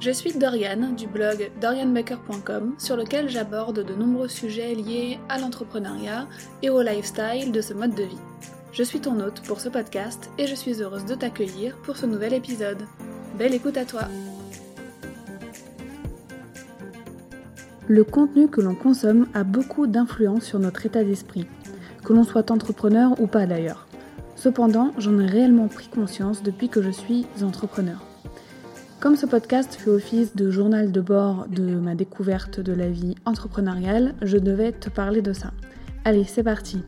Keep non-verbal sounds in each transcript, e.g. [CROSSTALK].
Je suis Doriane du blog dorianbaker.com sur lequel j'aborde de nombreux sujets liés à l'entrepreneuriat et au lifestyle de ce mode de vie. Je suis ton hôte pour ce podcast et je suis heureuse de t'accueillir pour ce nouvel épisode. Belle écoute à toi Le contenu que l'on consomme a beaucoup d'influence sur notre état d'esprit, que l'on soit entrepreneur ou pas d'ailleurs. Cependant, j'en ai réellement pris conscience depuis que je suis entrepreneur. Comme ce podcast fait office de journal de bord de ma découverte de la vie entrepreneuriale, je devais te parler de ça. Allez, c'est parti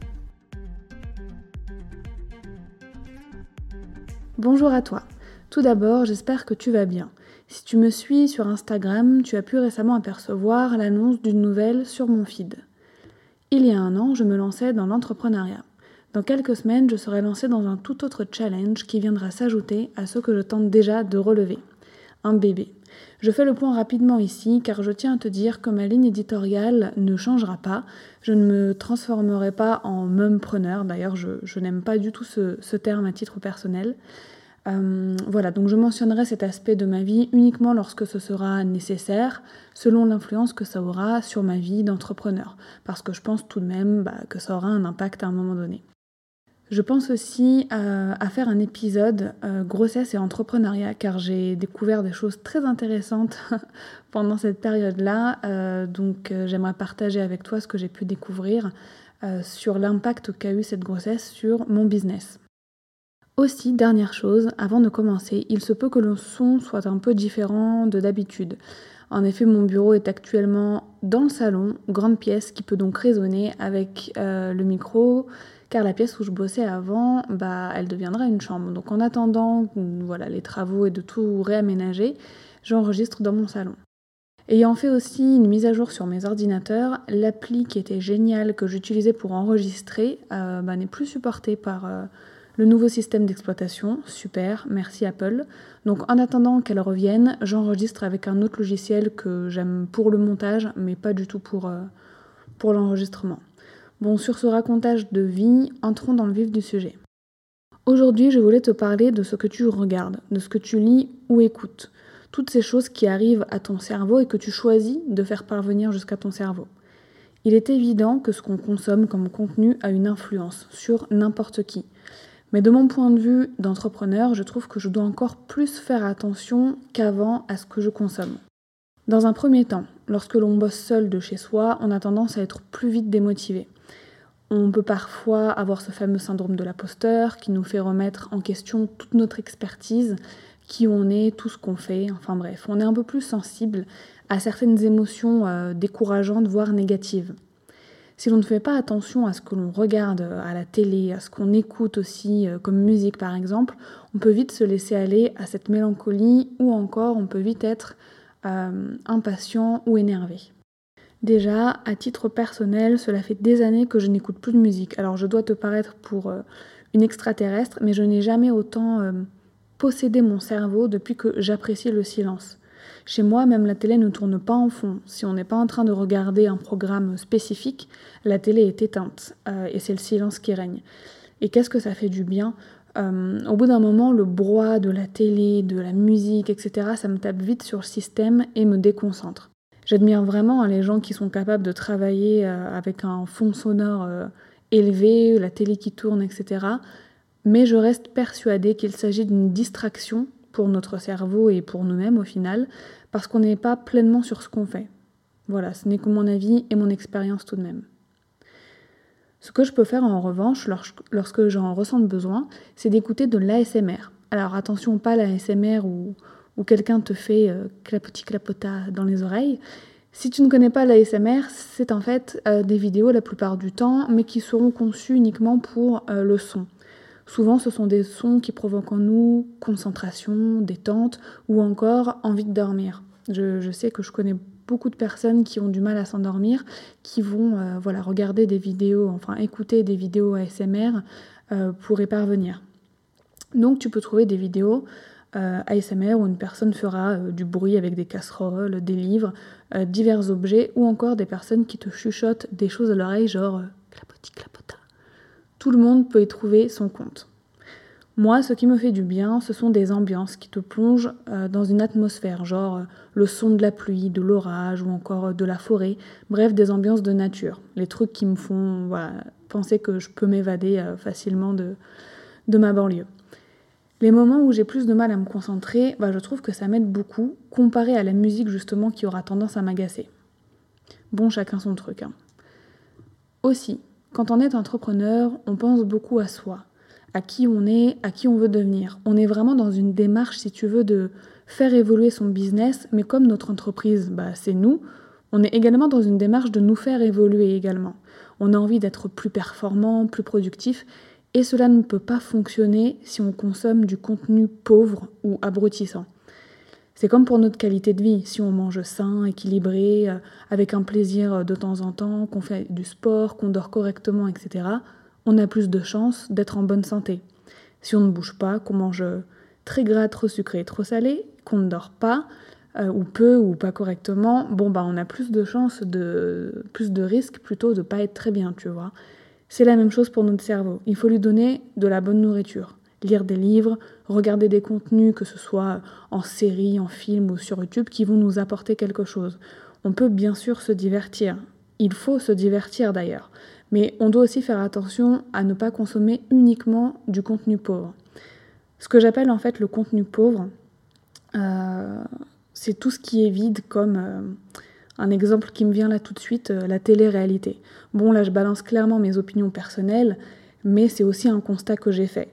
Bonjour à toi. Tout d'abord, j'espère que tu vas bien. Si tu me suis sur Instagram, tu as pu récemment apercevoir l'annonce d'une nouvelle sur mon feed. Il y a un an, je me lançais dans l'entrepreneuriat. Dans quelques semaines, je serai lancée dans un tout autre challenge qui viendra s'ajouter à ceux que je tente déjà de relever un bébé. Je fais le point rapidement ici car je tiens à te dire que ma ligne éditoriale ne changera pas. Je ne me transformerai pas en mumpreneur. D'ailleurs, je, n'aime pas du tout ce, terme à titre personnel. Euh, voilà, donc je mentionnerai cet aspect de ma vie uniquement lorsque ce sera nécessaire, selon l'influence que ça aura sur ma vie d'entrepreneur, parce que je pense tout de même bah, que ça aura un impact à un moment donné. Je pense aussi euh, à, faire un épisode euh, grossesse et entrepreneuriat car j'ai découvert des choses très intéressantes [LAUGHS] pendant cette période-là. Euh, donc j'aimerais partager avec toi ce que j'ai pu découvrir sur l'impact qu'a eu cette grossesse sur mon business. Aussi, dernière chose, avant de commencer, il se peut que le son soit un peu différent de d'habitude. En effet, mon bureau est actuellement dans le salon, grande pièce qui peut donc résonner avec le micro car la pièce où je bossais avant, bah, elle deviendra une chambre. Donc en attendant voilà, les travaux et de tout réaménager, j'enregistre dans mon salon. Ayant fait aussi une mise à jour sur mes ordinateurs, l'appli qui était géniale que j'utilisais pour enregistrer euh, bah, n'est plus supportée par euh, le nouveau système d'exploitation. Super, merci Apple. Donc en attendant qu'elle revienne, j'enregistre avec un autre logiciel que j'aime pour le montage, mais pas du tout pour, euh, pour l'enregistrement. Bon, sur ce racontage de vie, entrons dans le vif du sujet. Aujourd'hui, je voulais te parler de ce que tu regardes, de ce que tu lis ou écoutes. Toutes ces choses qui arrivent à ton cerveau et que tu choisis de faire parvenir jusqu'à ton cerveau. Il est évident que ce qu'on consomme comme contenu a une influence sur n'importe qui. Mais de mon point de vue d'entrepreneur, je trouve que je dois encore plus faire attention qu'avant à ce que je consomme. Dans un premier temps, lorsque l'on bosse seul de chez soi, on a tendance à être plus vite démotivé. On peut parfois avoir ce fameux syndrome de l'aposteur qui nous fait remettre en question toute notre expertise, qui on est, tout ce qu'on fait, enfin bref, on est un peu plus sensible à certaines émotions euh, décourageantes, voire négatives. Si l'on ne fait pas attention à ce que l'on regarde à la télé, à ce qu'on écoute aussi, euh, comme musique par exemple, on peut vite se laisser aller à cette mélancolie ou encore on peut vite être euh, impatient ou énervé. Déjà, à titre personnel, cela fait des années que je n'écoute plus de musique. Alors je dois te paraître pour euh, une extraterrestre, mais je n'ai jamais autant euh, possédé mon cerveau depuis que j'apprécie le silence. Chez moi, même la télé ne tourne pas en fond. Si on n'est pas en train de regarder un programme spécifique, la télé est éteinte euh, et c'est le silence qui règne. Et qu'est-ce que ça fait du bien? Au bout d'un moment, le brouhaha de la télé, de la musique, etc., ça me tape vite sur le système et me déconcentre. J'admire vraiment hein, les gens qui sont capables de travailler euh, avec un fond sonore euh, élevé, la télé qui tourne, etc. mais je reste persuadée qu'il s'agit d'une distraction pour notre cerveau et pour nous-mêmes au final, parce qu'on n'est pas pleinement sur ce qu'on fait. Voilà, ce n'est que mon avis et mon expérience tout de même. Ce que je peux faire en revanche, lorsque j'en ressens le besoin, c'est d'écouter de l'ASMR. Alors attention, pas l'ASMR où, où quelqu'un te fait euh, clapotis clapota dans les oreilles. Si tu ne connais pas l'ASMR, c'est en fait euh, des vidéos la plupart du temps, mais qui seront conçues uniquement pour euh, le son. Souvent, ce sont des sons qui provoquent en nous concentration, détente ou encore envie de dormir. Je, sais que je connais beaucoup de personnes qui ont du mal à s'endormir, qui vont euh, voilà, regarder des vidéos, enfin écouter des vidéos ASMR pour y parvenir. Donc tu peux trouver des vidéos euh, ASMR où une personne fera du bruit avec des casseroles, des livres, divers objets, ou encore des personnes qui te chuchotent des choses à l'oreille, genre clapotis clapota. Tout le monde peut y trouver son compte. Moi, ce qui me fait du bien, ce sont des ambiances qui te plongent euh, dans une atmosphère, genre euh, le son de la pluie, de l'orage ou encore euh, de la forêt, bref, des ambiances de nature. Les trucs qui me font penser que je peux m'évader facilement de, de ma banlieue. Les moments où j'ai plus de mal à me concentrer, bah, je trouve que ça m'aide beaucoup, comparé à la musique justement qui aura tendance à m'agacer. Bon, chacun son truc. Hein. Aussi, quand on est entrepreneur, on pense beaucoup à soi, à qui on est, à qui on veut devenir. On est vraiment dans une démarche, si tu veux, de faire évoluer son business, mais comme notre entreprise, bah, c'est nous, on est également dans une démarche de nous faire évoluer également. On a envie d'être plus performant, plus productif, et cela ne peut pas fonctionner si on consomme du contenu pauvre ou abrutissant. C'est comme pour notre qualité de vie, si on mange sain, équilibré, euh, avec un plaisir de temps en temps, qu'on fait du sport, qu'on dort correctement, etc on a plus de chances d'être en bonne santé. Si on ne bouge pas, qu'on mange très gras, trop sucré, trop salé, qu'on ne dort pas, euh, ou peu ou pas correctement, bon bah on a plus de chances de plus de risques plutôt de pas être très bien, tu vois. C'est la même chose pour notre cerveau. Il faut lui donner de la bonne nourriture. Lire des livres, regarder des contenus, que ce soit en série, en film ou sur YouTube, qui vont nous apporter quelque chose. On peut bien sûr se divertir. Il faut se divertir d'ailleurs. Mais on doit aussi faire attention à ne pas consommer uniquement du contenu pauvre. Ce que j'appelle en fait le contenu pauvre, euh, c'est tout ce qui est vide comme euh, un exemple qui me vient là tout de suite, euh, la télé-réalité. Bon là je balance clairement mes opinions personnelles, mais c'est aussi un constat que j'ai fait.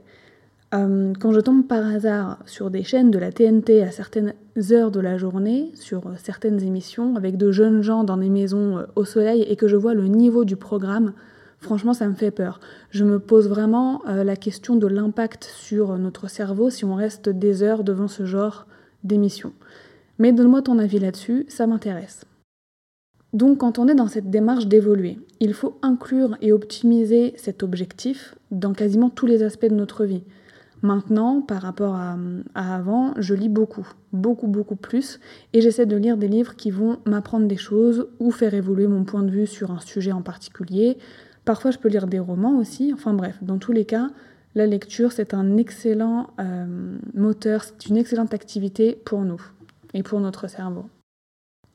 quand je tombe par hasard sur des chaînes de la TNT à certaines heures de la journée, sur certaines émissions, avec de jeunes gens dans des maisons au soleil, et que je vois le niveau du programme, franchement, ça me fait peur. Je me pose vraiment euh, la question de l'impact sur notre cerveau si on reste des heures devant ce genre d'émission. Mais donne-moi ton avis là-dessus, ça m'intéresse. Donc quand on est dans cette démarche d'évoluer, il faut inclure et optimiser cet objectif dans quasiment tous les aspects de notre vie. Maintenant, par rapport à, avant, je lis beaucoup, beaucoup, beaucoup plus, et j'essaie de lire des livres qui vont m'apprendre des choses ou faire évoluer mon point de vue sur un sujet en particulier, Parfois, je peux lire des romans aussi. Enfin bref, dans tous les cas, la lecture, c'est un excellent euh, moteur, c'est une excellente activité pour nous et pour notre cerveau.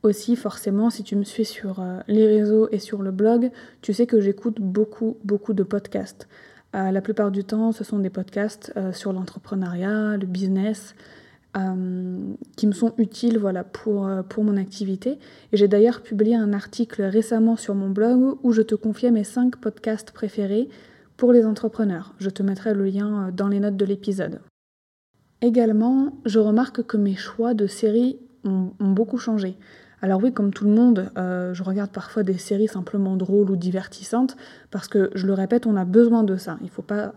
Aussi, forcément, si tu me suis sur euh, les réseaux et sur le blog, tu sais que j'écoute beaucoup, beaucoup de podcasts. Euh, la plupart du temps, ce sont des podcasts sur l'entrepreneuriat, le business, euh, qui me sont utiles voilà, pour, euh, pour mon activité. Et j'ai d'ailleurs publié un article récemment sur mon blog où je te confiais mes 5 podcasts préférés pour les entrepreneurs. Je te mettrai le lien euh, dans les notes de l'épisode. Également, je remarque que mes choix de séries ont, beaucoup changé. Alors oui, comme tout le monde, je regarde parfois des séries simplement drôles ou divertissantes, parce que, je le répète, on a besoin de ça. Il ne faut pas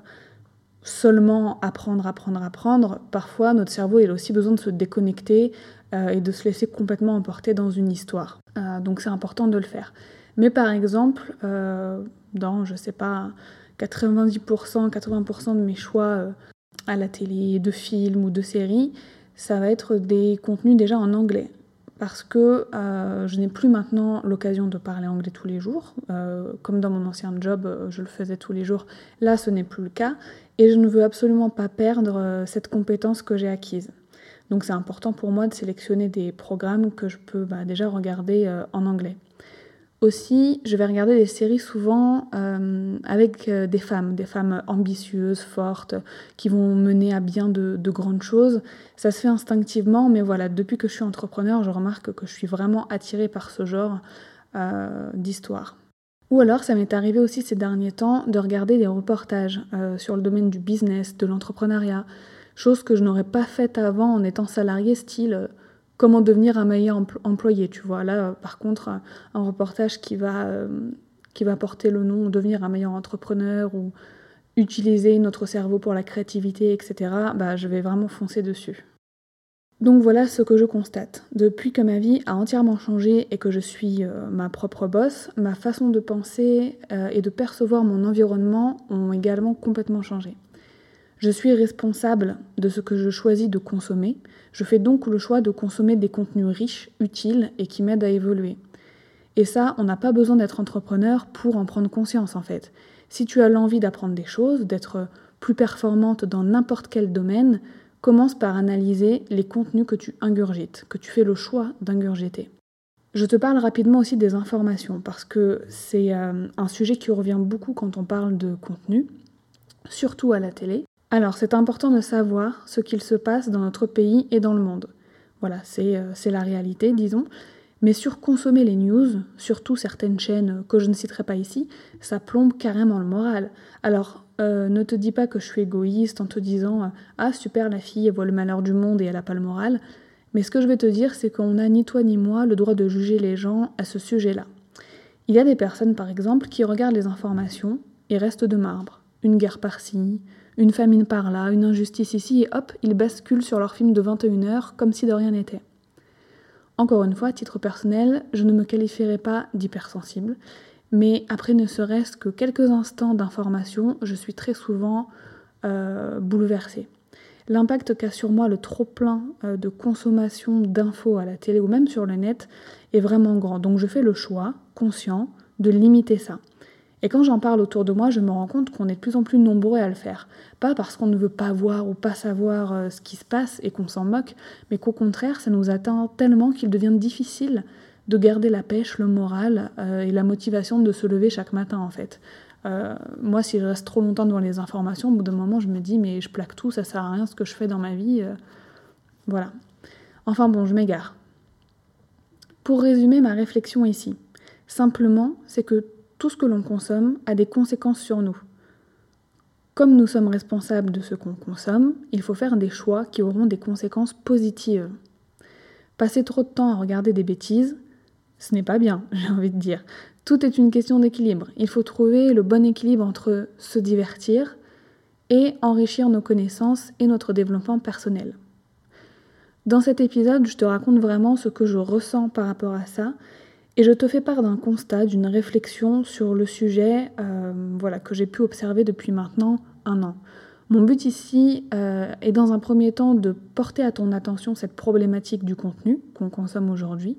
seulement apprendre, apprendre, apprendre, parfois notre cerveau a aussi besoin de se déconnecter euh, et de se laisser complètement emporter dans une histoire. Euh, donc c'est important de le faire. Mais par exemple, euh, dans, je sais pas, 90%, 80% de mes choix à la télé, de films ou de séries, ça va être des contenus déjà en anglais parce que euh, je n'ai plus maintenant l'occasion de parler anglais tous les jours. Euh, comme dans mon ancien job, euh, je le faisais tous les jours. Là, ce n'est plus le cas. Et je ne veux absolument pas perdre cette compétence que j'ai acquise. Donc c'est important pour moi de sélectionner des programmes que je peux bah, déjà regarder en anglais. Aussi, je vais regarder des séries souvent euh, avec euh, des femmes, des femmes ambitieuses, fortes, qui vont mener à bien de, grandes choses. Ça se fait instinctivement, mais voilà, depuis que je suis entrepreneur, je remarque que je suis vraiment attirée par ce genre euh, d'histoire. Ou alors, ça m'est arrivé aussi ces derniers temps de regarder des reportages sur le domaine du business, de l'entrepreneuriat, chose que je n'aurais pas faite avant en étant salarié, style comment devenir un meilleur employé, tu vois. Là, par contre, un reportage qui va, euh, qui va porter le nom devenir un meilleur entrepreneur ou utiliser notre cerveau pour la créativité, etc., bah, je vais vraiment foncer dessus. Donc voilà ce que je constate. Depuis que ma vie a entièrement changé et que je suis euh, ma propre boss, ma façon de penser euh, et de percevoir mon environnement ont également complètement changé. Je suis responsable de ce que je choisis de consommer. Je fais donc le choix de consommer des contenus riches, utiles et qui m'aident à évoluer. Et ça, on n'a pas besoin d'être entrepreneur pour en prendre conscience en fait. Si tu as l'envie d'apprendre des choses, d'être plus performante dans n'importe quel domaine, commence par analyser les contenus que tu ingurgites, que tu fais le choix d'ingurgiter. Je te parle rapidement aussi des informations parce que c'est euh, un sujet qui revient beaucoup quand on parle de contenu, surtout à la télé. Alors, c'est important de savoir ce qu'il se passe dans notre pays et dans le monde. Voilà, c'est euh, la réalité, disons. Mais sur consommer les news, surtout certaines chaînes que je ne citerai pas ici, ça plombe carrément le moral. Alors, euh, ne te dis pas que je suis égoïste en te disant euh, Ah, super, la fille, voit le malheur du monde et elle n'a pas le moral. Mais ce que je vais te dire, c'est qu'on n'a ni toi ni moi le droit de juger les gens à ce sujet-là. Il y a des personnes, par exemple, qui regardent les informations et restent de marbre. Une guerre par-ci, une famine par là, une injustice ici, et hop, ils basculent sur leur film de 21h comme si de rien n'était. Encore une fois, à titre personnel, je ne me qualifierai pas d'hypersensible, mais après ne serait-ce que quelques instants d'information, je suis très souvent euh, bouleversée. L'impact qu'a sur moi le trop-plein euh, de consommation d'infos à la télé ou même sur le net est vraiment grand. Donc je fais le choix, conscient, de limiter ça. Et quand j'en parle autour de moi, je me rends compte qu'on est de plus en plus nombreux à le faire. Pas parce qu'on ne veut pas voir ou pas savoir euh, ce qui se passe et qu'on s'en moque, mais qu'au contraire, ça nous atteint tellement qu'il devient difficile de garder la pêche, le moral euh, et la motivation de se lever chaque matin en fait. Euh, moi, si je reste trop longtemps devant les informations, au bout d'un moment, je me dis mais je plaque tout, ça sert à rien ce que je fais dans ma vie. voilà. Enfin bon, je m'égare. Pour résumer ma réflexion ici, simplement, c'est que tout ce que l'on consomme a des conséquences sur nous. Comme nous sommes responsables de ce qu'on consomme, il faut faire des choix qui auront des conséquences positives. Passer trop de temps à regarder des bêtises, ce n'est pas bien, [LAUGHS] j'ai envie de dire. Tout est une question d'équilibre. Il faut trouver le bon équilibre entre se divertir et enrichir nos connaissances et notre développement personnel. Dans cet épisode, je te raconte vraiment ce que je ressens par rapport à ça et je te fais part d'un constat, d'une réflexion sur le sujet euh, voilà, que j'ai pu observer depuis maintenant un an. Mon but ici euh, est dans un premier temps de porter à ton attention cette problématique du contenu qu'on consomme aujourd'hui,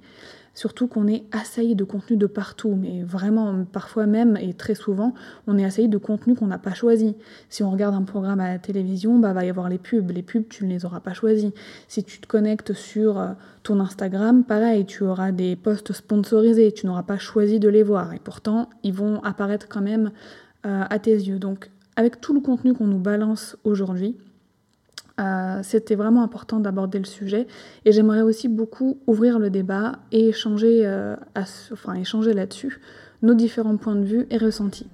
Surtout qu'on est assailli de contenu de partout, mais vraiment, parfois même et très souvent, on est assailli de contenu qu'on n'a pas choisi. Si on regarde un programme à la télévision, bah va y avoir les pubs. Les pubs, tu ne les auras pas choisis. Si tu te connectes sur euh, ton Instagram, pareil, tu auras des posts sponsorisés, tu n'auras pas choisi de les voir. Et pourtant, ils vont apparaître quand même euh, à tes yeux. Donc, avec tout le contenu qu'on nous balance aujourd'hui, euh, c'était vraiment important d'aborder le sujet et j'aimerais aussi beaucoup ouvrir le débat et échanger, euh, enfin, échanger là-dessus nos différents points de vue et ressentis.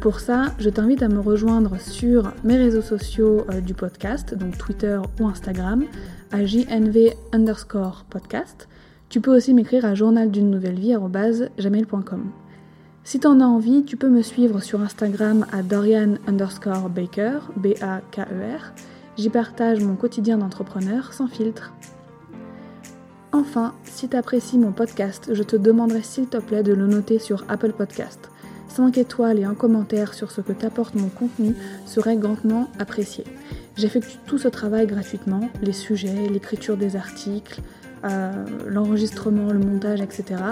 Pour ça, je t'invite à me rejoindre sur mes réseaux sociaux euh, du podcast, donc Twitter ou Instagram, à jnv underscore podcast. Tu peux aussi m'écrire à journal nouvelle vie si t'en as envie, tu peux me suivre sur Instagram à Dorian underscore Baker, B-A-K-E-R. J'y partage mon quotidien d'entrepreneur sans filtre. Enfin, si t'apprécies mon podcast, je te demanderai s'il te plaît de le noter sur Apple Podcast. 5 étoiles et un commentaire sur ce que t'apporte mon contenu seraient grandement appréciés. J'effectue tout ce travail gratuitement, les sujets, l'écriture des articles, l'enregistrement, le montage, etc.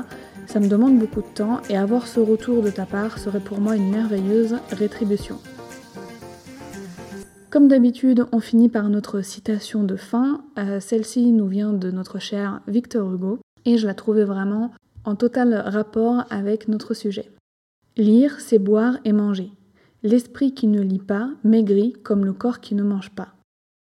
Ça me demande beaucoup de temps et avoir ce retour de ta part serait pour moi une merveilleuse rétribution. Comme d'habitude, on finit par notre citation de fin. Euh, celle-ci nous vient de notre cher Victor Hugo et je la trouvais vraiment en total rapport avec notre sujet. Lire, c'est boire et manger. L'esprit qui ne lit pas maigrit comme le corps qui ne mange pas.